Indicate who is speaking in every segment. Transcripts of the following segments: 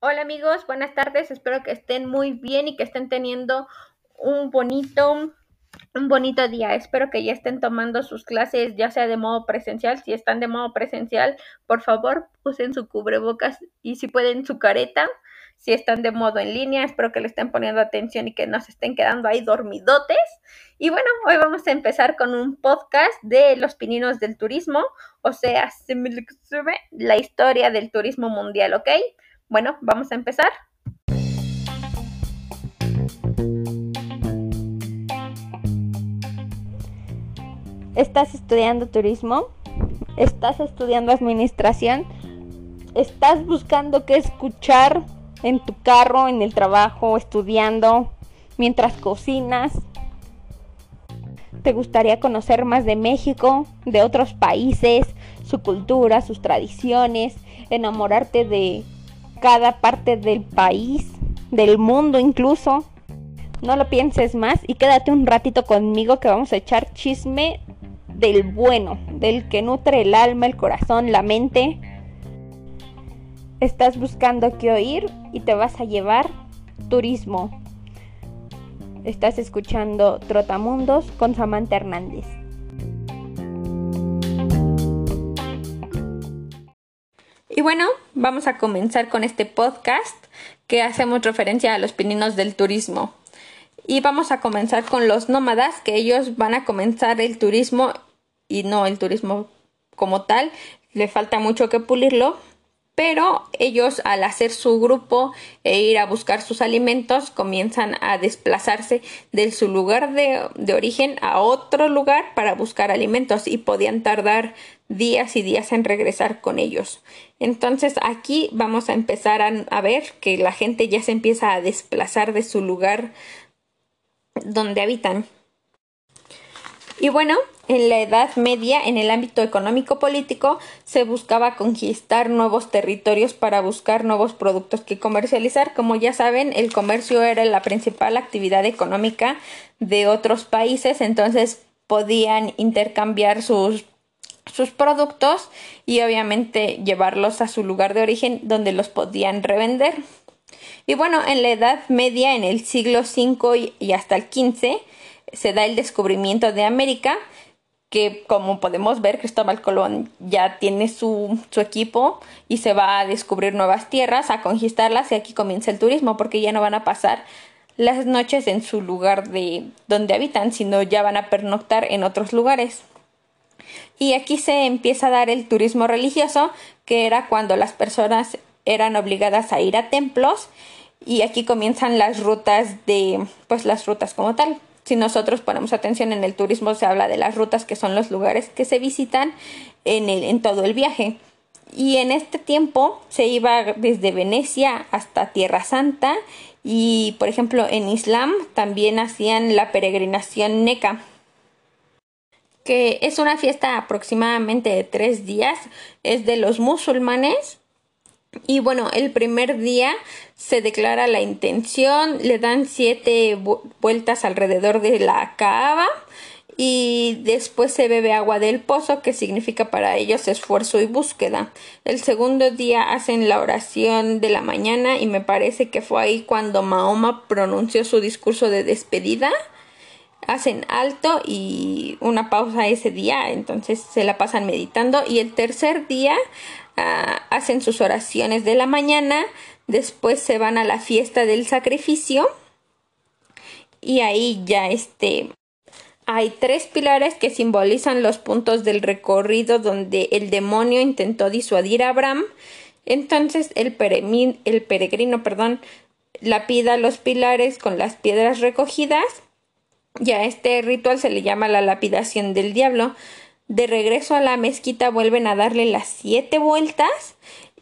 Speaker 1: Hola amigos, buenas tardes. Espero que estén muy bien y que estén teniendo un bonito, un bonito día. Espero que ya estén tomando sus clases, ya sea de modo presencial. Si están de modo presencial, por favor, usen su cubrebocas y si pueden su careta. Si están de modo en línea, espero que le estén poniendo atención y que no se estén quedando ahí dormidotes. Y bueno, hoy vamos a empezar con un podcast de los pininos del turismo, o sea, la historia del turismo mundial, ¿ok? Bueno, vamos a empezar.
Speaker 2: ¿Estás estudiando turismo? ¿Estás estudiando administración? ¿Estás buscando qué escuchar en tu carro, en el trabajo, estudiando, mientras cocinas? ¿Te gustaría conocer más de México, de otros países, su cultura, sus tradiciones, enamorarte de cada parte del país, del mundo incluso. No lo pienses más y quédate un ratito conmigo que vamos a echar chisme del bueno, del que nutre el alma, el corazón, la mente. Estás buscando qué oír y te vas a llevar turismo. Estás escuchando Trotamundos con Samantha Hernández.
Speaker 1: Bueno, vamos a comenzar con este podcast que hacemos referencia a los pininos del turismo. Y vamos a comenzar con los nómadas, que ellos van a comenzar el turismo y no el turismo como tal. Le falta mucho que pulirlo, pero ellos al hacer su grupo e ir a buscar sus alimentos comienzan a desplazarse de su lugar de, origen a otro lugar para buscar alimentos y podían tardar días y días en regresar con ellos. Entonces aquí vamos a empezar a ver que la gente ya se empieza a desplazar de su lugar donde habitan. Y bueno, en la Edad Media, en el ámbito económico-político, se buscaba conquistar nuevos territorios para buscar nuevos productos que comercializar. Como ya saben, el comercio era la principal actividad económica de otros países, entonces podían intercambiar sus sus productos y obviamente llevarlos a su lugar de origen donde los podían revender. Y bueno, en la Edad Media, en el siglo V y hasta el XV, se da el descubrimiento de América que como podemos ver Cristóbal Colón ya tiene su, su, equipo y se va a descubrir nuevas tierras, a conquistarlas y aquí comienza el turismo porque ya no van a pasar las noches en su lugar de donde habitan, sino ya van a pernoctar en otros lugares. Y aquí se empieza a dar el turismo religioso, que era cuando las personas eran obligadas a ir a templos y aquí comienzan las rutas de pues las rutas como tal si nosotros ponemos atención en el turismo, se habla de las rutas que son los lugares que se visitan en, el, en todo el viaje. Y en este tiempo se iba desde Venecia hasta Tierra Santa y, por ejemplo, en Islam también hacían la peregrinación Neca, que es una fiesta aproximadamente de tres días, es de los musulmanes y bueno, el primer día se declara la intención, le dan siete vueltas alrededor de la Kaaba y después se bebe agua del pozo, que significa para ellos esfuerzo y búsqueda. El segundo día hacen la oración de la mañana y me parece que fue ahí cuando Mahoma pronunció su discurso de despedida. Hacen alto y una pausa ese día, entonces se la pasan meditando. Y el tercer día Hacen sus oraciones de la mañana, después se van a la fiesta del sacrificio y ahí ya este hay tres pilares que simbolizan los puntos del recorrido donde el demonio intentó disuadir a Abraham. Entonces el, el peregrino, perdón, lapida los pilares con las piedras recogidas. Y a este ritual se le llama la lapidación del diablo. De regreso a la mezquita vuelven a darle las siete vueltas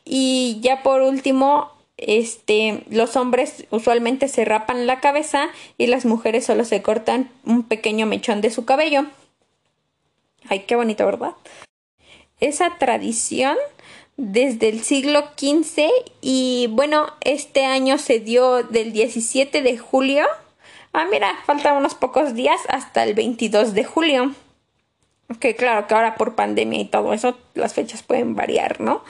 Speaker 1: y ya por último este los hombres usualmente se rapan la cabeza y las mujeres solo se cortan un pequeño mechón de su cabello. Ay, qué bonito, ¿verdad? Esa tradición desde el siglo XV y bueno, este año se dio del 17 de julio. Ah, mira, faltan unos pocos días hasta el 22 de julio que claro que ahora por pandemia y todo eso las fechas pueden variar, ¿no?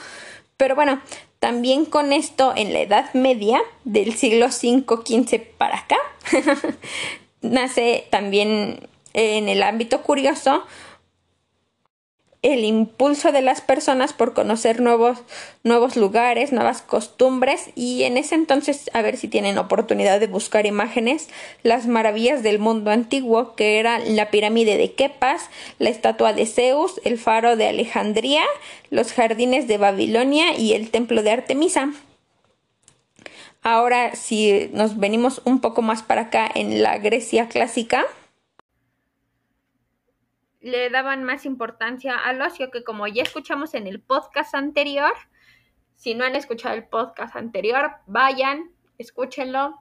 Speaker 1: Pero bueno, También con esto en la Edad Media, del siglo V-XV para acá, nace también en el ámbito curioso el impulso de las personas por conocer nuevos, nuevos lugares, nuevas costumbres y en ese entonces a ver si tienen oportunidad de buscar imágenes, las maravillas del mundo antiguo que era la pirámide de Kepas, la estatua de Zeus, el faro de Alejandría, los jardines de Babilonia y el templo de Artemisa. Ahora si nos venimos un poco más para acá en la Grecia clásica, le daban más importancia al ocio, que como ya escuchamos en el podcast anterior, si no han escuchado el podcast anterior, vayan, escúchenlo.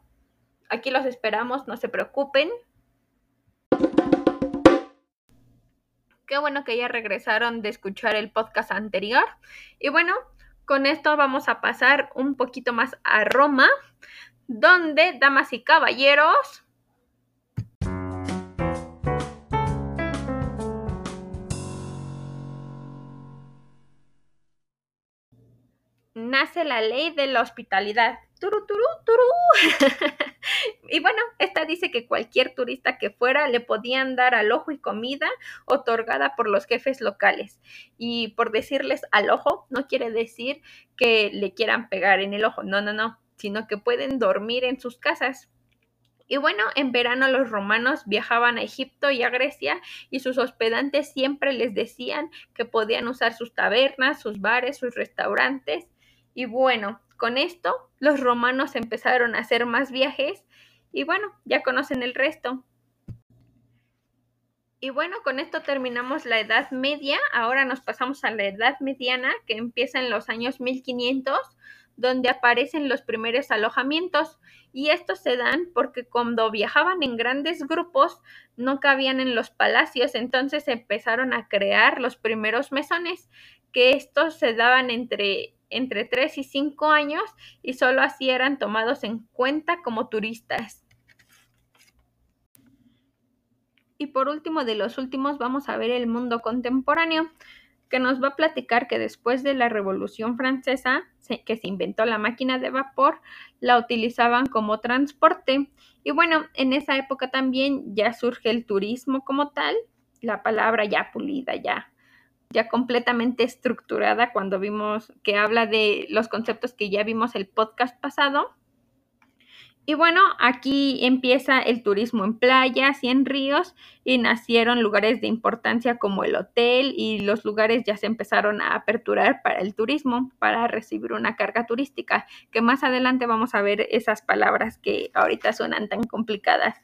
Speaker 1: Aquí los esperamos, no se preocupen. Qué bueno que ya regresaron de escuchar el podcast anterior. Y bueno, con esto vamos a pasar un poquito más a Roma, donde, damas y caballeros, nace la ley de la hospitalidad. Turu, turu, turu. y bueno, esta dice que cualquier turista que fuera le podían dar al ojo y comida otorgada por los jefes locales. Y por decirles al ojo, no quiere decir que le quieran pegar en el ojo, no, no, no, sino que pueden dormir en sus casas. Y bueno, en verano los romanos viajaban a Egipto y a Grecia y sus hospedantes siempre les decían que podían usar sus tabernas, sus bares, sus restaurantes y bueno, con esto los romanos empezaron a hacer más viajes y bueno, ya conocen el resto. Y bueno, con esto terminamos la Edad Media. Ahora nos pasamos a la Edad Mediana, que empieza en los años 1500, donde aparecen los primeros alojamientos. Y estos se dan porque cuando viajaban en grandes grupos no cabían en los palacios, entonces empezaron a crear los primeros mesones, que estos se daban entre entre 3 y 5 años y solo así eran tomados en cuenta como turistas. Y por último de los últimos vamos a ver el mundo contemporáneo, que nos va a platicar que después de la Revolución Francesa, que se inventó la máquina de vapor, la utilizaban como transporte. Y bueno, en esa época también ya surge el turismo como tal, la palabra ya pulida, ya ya completamente estructurada cuando vimos que habla de los conceptos que ya vimos el podcast pasado. Y bueno, aquí empieza el turismo en playas y en ríos y nacieron lugares de importancia como el hotel y los lugares ya se empezaron a aperturar para el turismo, para recibir una carga turística, que más adelante vamos a ver esas palabras que ahorita suenan tan complicadas.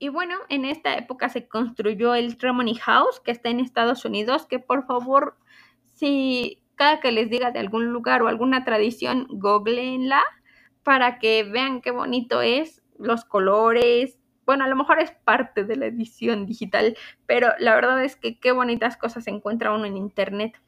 Speaker 1: Y bueno, en esta época se construyó el Tremony House, que está en Estados Unidos, que por favor, si cada que les diga de algún lugar o alguna tradición, googleenla para que vean qué bonito es, los colores. Bueno, a lo mejor es parte de la edición digital, pero la verdad es que qué bonitas cosas encuentra uno en internet.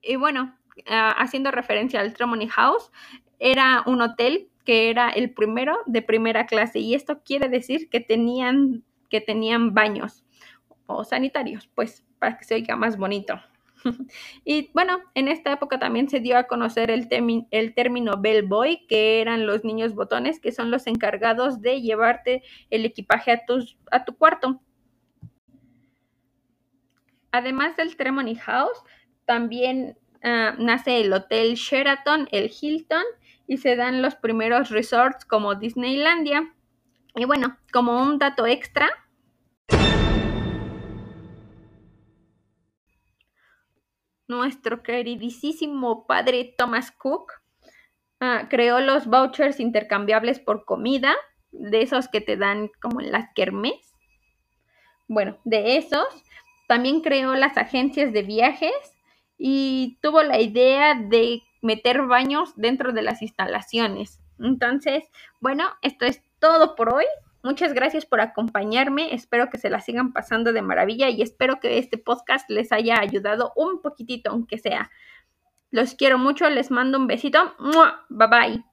Speaker 1: Y bueno, ah, haciendo referencia al Tremony House, era un hotel que era el primero de primera clase y esto quiere decir que tenían, que tenían baños o sanitarios, pues para que se oiga más bonito. y bueno, en esta época también se dio a conocer el, el término bellboy, que eran los niños botones, que son los encargados de llevarte el equipaje a, tus, a tu cuarto. Además del Tremony House, también ah, nace el Hotel Sheraton, el Hilton y se dan los primeros resorts como Disneylandia. Y bueno, como un dato extra, nuestro queridísimo padre Thomas Cook ah, creó los vouchers intercambiables por comida, de esos que te dan como en las kermes. Bueno, de esos. También creó las agencias de viajes y tuvo la idea de meter baños dentro de las instalaciones. Entonces, bueno, esto es todo por hoy. Muchas gracias por acompañarme. Espero que se la sigan pasando de maravilla y espero que este podcast les haya ayudado un poquitito, aunque sea. Los quiero mucho, les mando un besito. Bye bye.